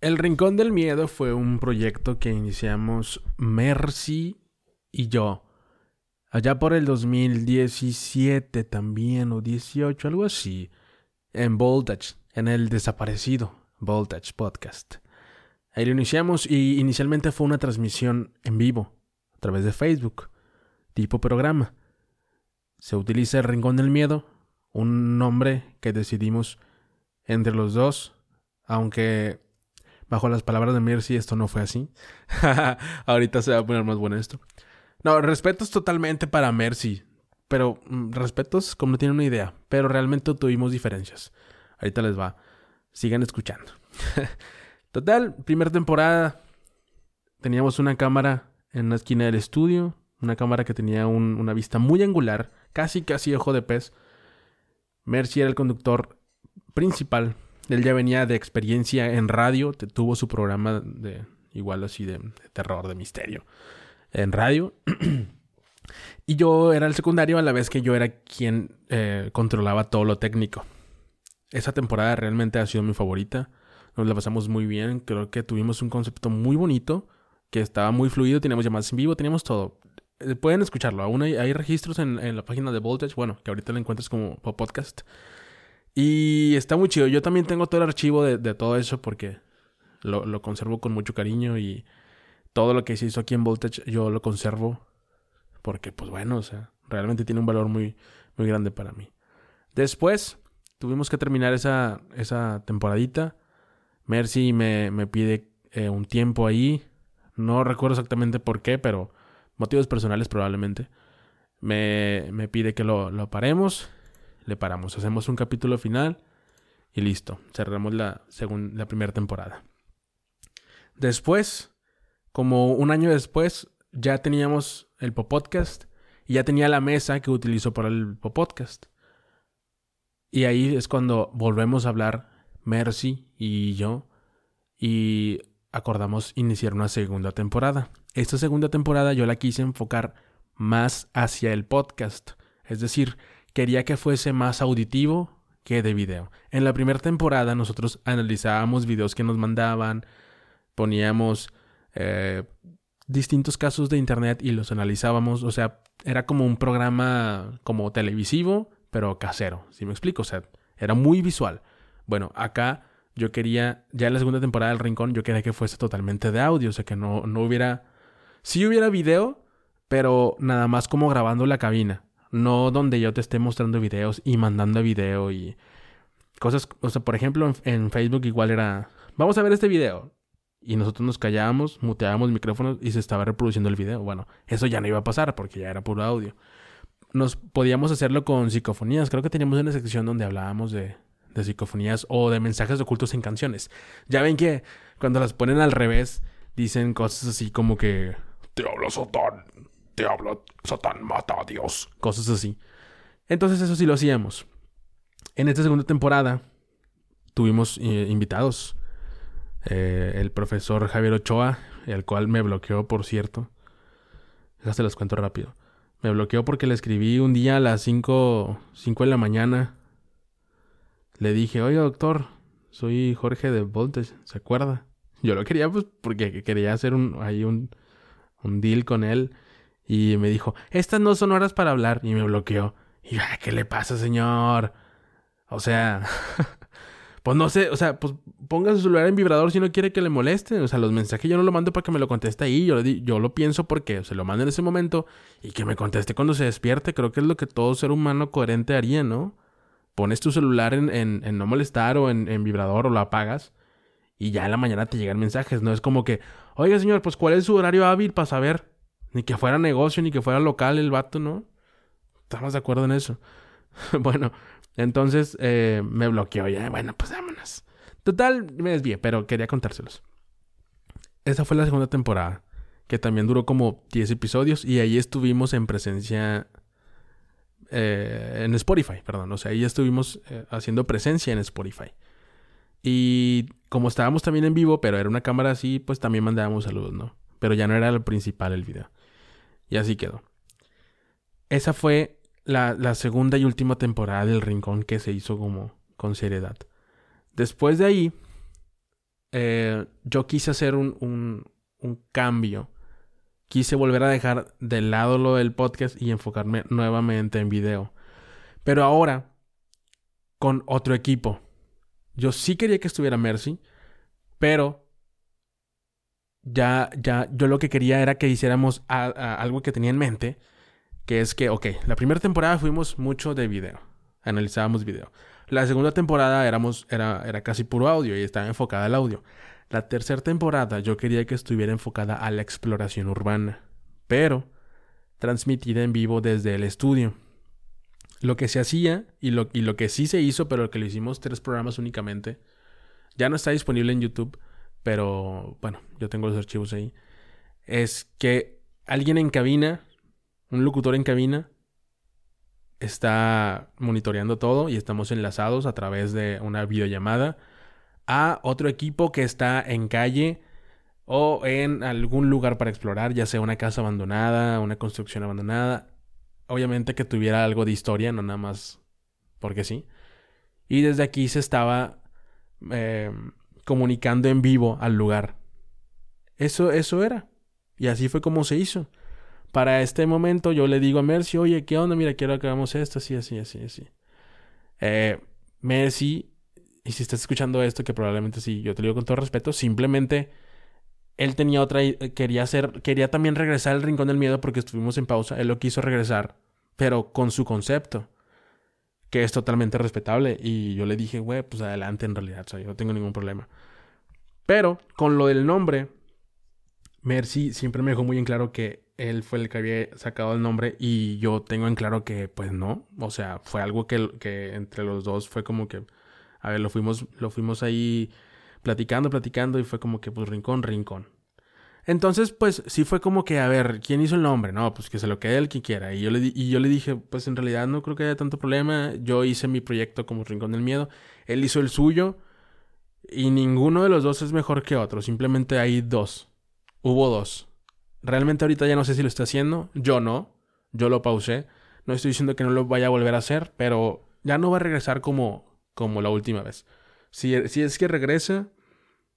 El Rincón del Miedo fue un proyecto que iniciamos Mercy y yo. Allá por el 2017 también, o 18, algo así. En Voltage, en el desaparecido Voltage Podcast. Ahí lo iniciamos y inicialmente fue una transmisión en vivo, a través de Facebook, tipo programa. Se utiliza el Rincón del Miedo, un nombre que decidimos entre los dos, aunque bajo las palabras de Mercy, esto no fue así. Ahorita se va a poner más bueno esto. No, respetos totalmente para Mercy. Pero mm, respetos como no tienen una idea. Pero realmente tuvimos diferencias. Ahorita les va. Sigan escuchando. Total, primera temporada. Teníamos una cámara en una esquina del estudio. Una cámara que tenía una vista muy angular. Casi, casi ojo de pez. Mercy era el conductor principal él ya venía de experiencia en radio, tuvo su programa de igual así de, terror, de misterio en radio. y yo era el secundario a la vez que yo era quien eh, controlaba todo lo técnico. Esa temporada realmente ha sido mi favorita. Nos la pasamos muy bien. Creo que tuvimos un concepto muy bonito, que estaba muy fluido. Teníamos llamadas en vivo, teníamos todo. Eh, pueden escucharlo. Aún hay, registros en, en, la página de Voltage. Bueno, que ahorita lo encuentras como podcast. Y está muy chido. Yo también tengo todo el archivo de, todo eso porque lo, conservo con mucho cariño y todo lo que se hizo aquí en Voltage yo lo conservo porque, pues bueno, o sea, realmente tiene un valor muy, muy grande para mí. Después tuvimos que terminar esa, esa temporadita. Mercy me, me pide eh, un tiempo ahí. No recuerdo exactamente por qué, pero motivos personales probablemente. Me, me pide que lo, lo paremos paramos. Hacemos un capítulo final y listo. Cerramos la, la primera temporada. Después, como un año después, ya teníamos el Popodcast y ya tenía la mesa que utilizó para el Popodcast. Y ahí es cuando volvemos a hablar Mercy y yo y acordamos iniciar una segunda temporada. Esta segunda temporada yo la quise enfocar más hacia el podcast, es decir, quería que fuese más auditivo que de video. En la primera temporada nosotros analizábamos videos que nos mandaban, poníamos eh, distintos casos de internet y los analizábamos, o sea, era como un programa como televisivo, pero casero, si me explico, o sea, era muy visual. Bueno, acá yo quería, ya en la segunda temporada del Rincón, yo quería que fuese totalmente de audio, o sea, que no, no hubiera, sí hubiera video, pero nada más como grabando la cabina no donde yo te esté mostrando videos y mandando video y cosas, o sea, por ejemplo, en, Facebook igual era, vamos a ver este video. Y nosotros nos callábamos, muteábamos micrófonos y se estaba reproduciendo el video. Bueno, eso ya no iba a pasar porque ya era puro audio. Nos podíamos hacerlo con psicofonías. Creo que teníamos una sección donde hablábamos de, de psicofonías o de mensajes ocultos en canciones. Ya ven que cuando las ponen al revés, dicen cosas así como que te hablo Satán, te habla Satán mata a Dios. Cosas así. Entonces eso sí lo hacíamos. En esta segunda temporada tuvimos eh, invitados. Eh, el profesor Javier Ochoa, el cual me bloqueó, por cierto. Ya se los cuento rápido. Me bloqueó porque le escribí un día a las 5, 5 de la mañana. Le dije, oye doctor, soy Jorge de Voltes, ¿se acuerda? Yo lo quería pues porque quería hacer un, ahí un, un deal con él. Y me dijo, estas no son horas para hablar. Y me bloqueó. Y ¿qué le pasa, señor? O sea, pues no sé, o sea, pues ponga su celular en vibrador si no quiere que le moleste. O sea, los mensajes yo no lo mando para que me lo conteste ahí. Yo, yo lo pienso porque se lo mando en ese momento y que me conteste cuando se despierte. Creo que es lo que todo ser humano coherente haría, ¿no? Pones tu celular en, en, no molestar o en, en, vibrador o lo apagas y ya en la mañana te llegan mensajes. No es como que, oiga, señor, pues ¿cuál es su horario hábil para saber? Ni que fuera negocio, ni que fuera local el vato, ¿no? Estamos de acuerdo en eso. bueno, entonces eh, me bloqueó ya. Bueno, pues vámonos. Total, me desvié, pero quería contárselos. Esa fue la segunda temporada, que también duró como 10 episodios y ahí estuvimos en presencia eh, en Spotify, perdón. O sea, ahí estuvimos eh, haciendo presencia en Spotify. Y como estábamos también en vivo, pero era una cámara así, pues también mandábamos saludos, ¿no? Pero ya no era lo principal el video. Y así quedó. Esa fue la, segunda y última temporada del Rincón que se hizo como con seriedad. Después de ahí, eh, yo quise hacer un, un, un cambio. Quise volver a dejar de lado lo del podcast y enfocarme nuevamente en video. Pero ahora, con otro equipo. Yo sí quería que estuviera Mercy, pero ya, ya, yo lo que quería era que hiciéramos algo que tenía en mente, que es que, ok, la primera temporada fuimos mucho de video, analizábamos video. La segunda temporada éramos, era, era casi puro audio y estaba enfocada al audio. La tercera temporada yo quería que estuviera enfocada a la exploración urbana, pero transmitida en vivo desde el estudio. Lo que se hacía y lo, y lo que sí se hizo, pero que lo hicimos tres programas únicamente, ya no está disponible en YouTube, pero bueno, yo tengo los archivos ahí, es que alguien en cabina, un locutor en cabina, está monitoreando todo y estamos enlazados a través de una videollamada a otro equipo que está en calle o en algún lugar para explorar, ya sea una casa abandonada, una construcción abandonada. Obviamente que tuviera algo de historia, no nada más porque sí. Y desde aquí se estaba eh, comunicando en vivo al lugar. Eso, eso era. Y así fue como se hizo. Para este momento yo le digo a Mercy, oye, ¿qué onda? Mira, quiero que hagamos esto, así, así, así, así. Eh, Mercy, y si estás escuchando esto, que probablemente sí, yo te lo digo con todo respeto, simplemente él tenía otra, quería hacer, quería también regresar al Rincón del Miedo porque estuvimos en pausa, él lo quiso regresar, pero con su concepto que es totalmente respetable. Y yo le dije, güey, pues adelante en realidad, o sea, yo no tengo ningún problema. Pero con lo del nombre, Mercy siempre me dejó muy en claro que él fue el que había sacado el nombre y yo tengo en claro que pues no, o sea, fue algo que, que entre los dos fue como que, a ver, lo fuimos, lo fuimos ahí platicando, platicando y fue como que pues rincón, rincón. Entonces, pues sí fue como que, a ver, ¿quién hizo el nombre? No, pues que se lo quede el que quiera. Y yo, le, y yo le dije, pues en realidad no creo que haya tanto problema. Yo hice mi proyecto como Rincón del Miedo. Él hizo el suyo. Y ninguno de los dos es mejor que otro. Simplemente hay dos. Hubo dos. Realmente ahorita ya no sé si lo está haciendo. Yo no. Yo lo pausé. No estoy diciendo que no lo vaya a volver a hacer. Pero ya no va a regresar como, como la última vez. Si, si es que regresa,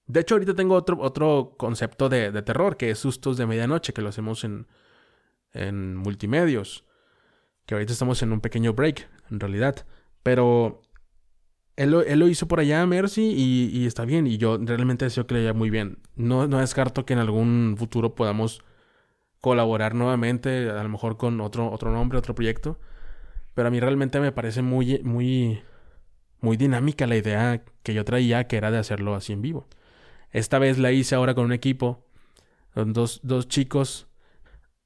de hecho, ahorita tengo otro, otro concepto de, de, terror, que es sustos de medianoche, que lo hacemos en, en multimedios. Que ahorita estamos en un pequeño break, en realidad. Pero él lo, él lo hizo por allá, Mercy, y, y, está bien. Y yo realmente deseo que le vaya muy bien. No, no descarto que en algún futuro podamos colaborar nuevamente, a lo mejor con otro, otro nombre, otro proyecto. Pero a mí realmente me parece muy, muy, muy dinámica la idea que yo traía, que era de hacerlo así en vivo. Esta vez la hice ahora con un equipo, dos, dos chicos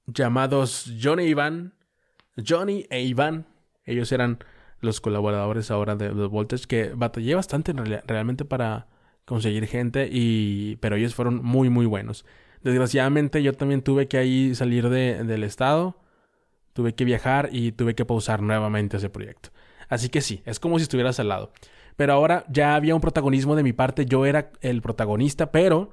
llamados Johnny e Iván. Johnny e Iván. Ellos eran los colaboradores ahora de los Voltage, que batallé bastante realmente para conseguir gente, y, pero ellos fueron muy, muy buenos. Desgraciadamente yo también tuve que ahí salir de, del estado, tuve que viajar y tuve que pausar nuevamente ese proyecto. Así que sí, es como si estuvieras al lado. Pero ahora ya había un protagonismo de mi parte, yo era el protagonista, pero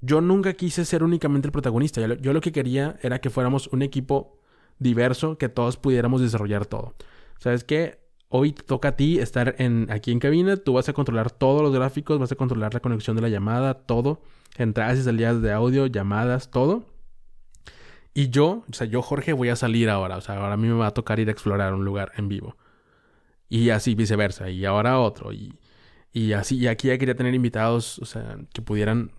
yo nunca quise ser únicamente el protagonista. Yo, lo que quería era que fuéramos un equipo diverso, que todos pudiéramos desarrollar todo. ¿Sabes qué? Hoy te toca a ti estar en, aquí en cabina, tú vas a controlar todos los gráficos, vas a controlar la conexión de la llamada, todo, entradas y salidas de audio, llamadas, todo. Y yo, o sea, yo Jorge voy a salir ahora, o sea, ahora a mí me va a tocar ir a explorar un lugar en vivo. Y así viceversa. Y ahora otro. Y, y así, y aquí ya quería tener invitados, o sea, que pudieran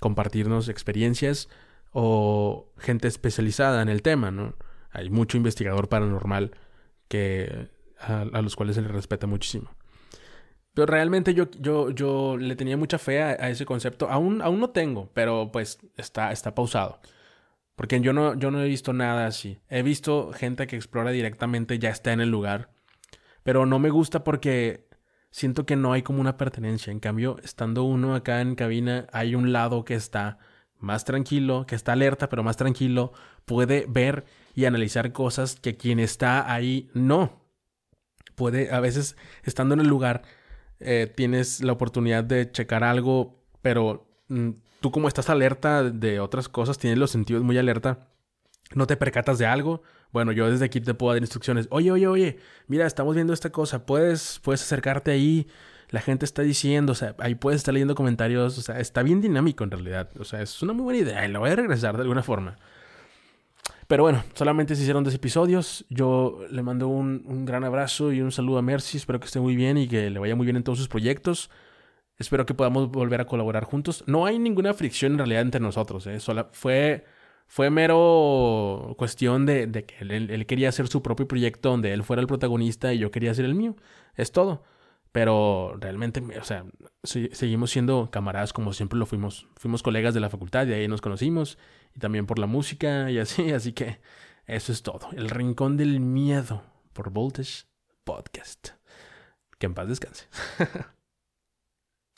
compartirnos experiencias o gente especializada en el tema, ¿no? Hay mucho investigador paranormal que a, los cuales se les respeta muchísimo. Pero realmente yo, yo, yo le tenía mucha fe a, ese concepto. Aún, aún no tengo, pero pues está, está pausado. Porque yo no, yo no he visto nada así. He visto gente que explora directamente, ya está en el lugar. Pero no me gusta porque siento que no hay como una pertenencia. En cambio, estando uno acá en cabina, hay un lado que está más tranquilo, que está alerta, pero más tranquilo, puede ver y analizar cosas que quien está ahí no. Puede, a veces, estando en el lugar, eh, tienes la oportunidad de checar algo, pero mm, tú como estás alerta de otras cosas, tienes los sentidos muy alerta, no te percatas de algo, bueno, yo desde aquí te puedo dar instrucciones. Oye, oye, oye, mira, estamos viendo esta cosa. Puedes, puedes acercarte ahí la gente está diciendo, o sea, ahí puedes estar leyendo comentarios, o sea, está bien dinámico en realidad, o sea, es una muy buena idea y lo voy a regresar de alguna forma. Pero bueno, solamente se hicieron dos episodios. Yo le mando un, un, gran abrazo y un saludo a Mercy. Espero que esté muy bien y que le vaya muy bien en todos sus proyectos. Espero que podamos volver a colaborar juntos. No hay ninguna fricción en realidad entre nosotros. ¿eh? fue, fue mero cuestión de, de que él, él, quería hacer su propio proyecto donde él fuera el protagonista y yo quería hacer el mío. Es todo. Pero realmente, o sea, seguimos siendo camaradas como siempre lo fuimos. Fuimos colegas de la facultad y ahí nos conocimos. Y también por la música y así. Así que eso es todo. El Rincón del Miedo por Voltage Podcast. Que en paz descanse.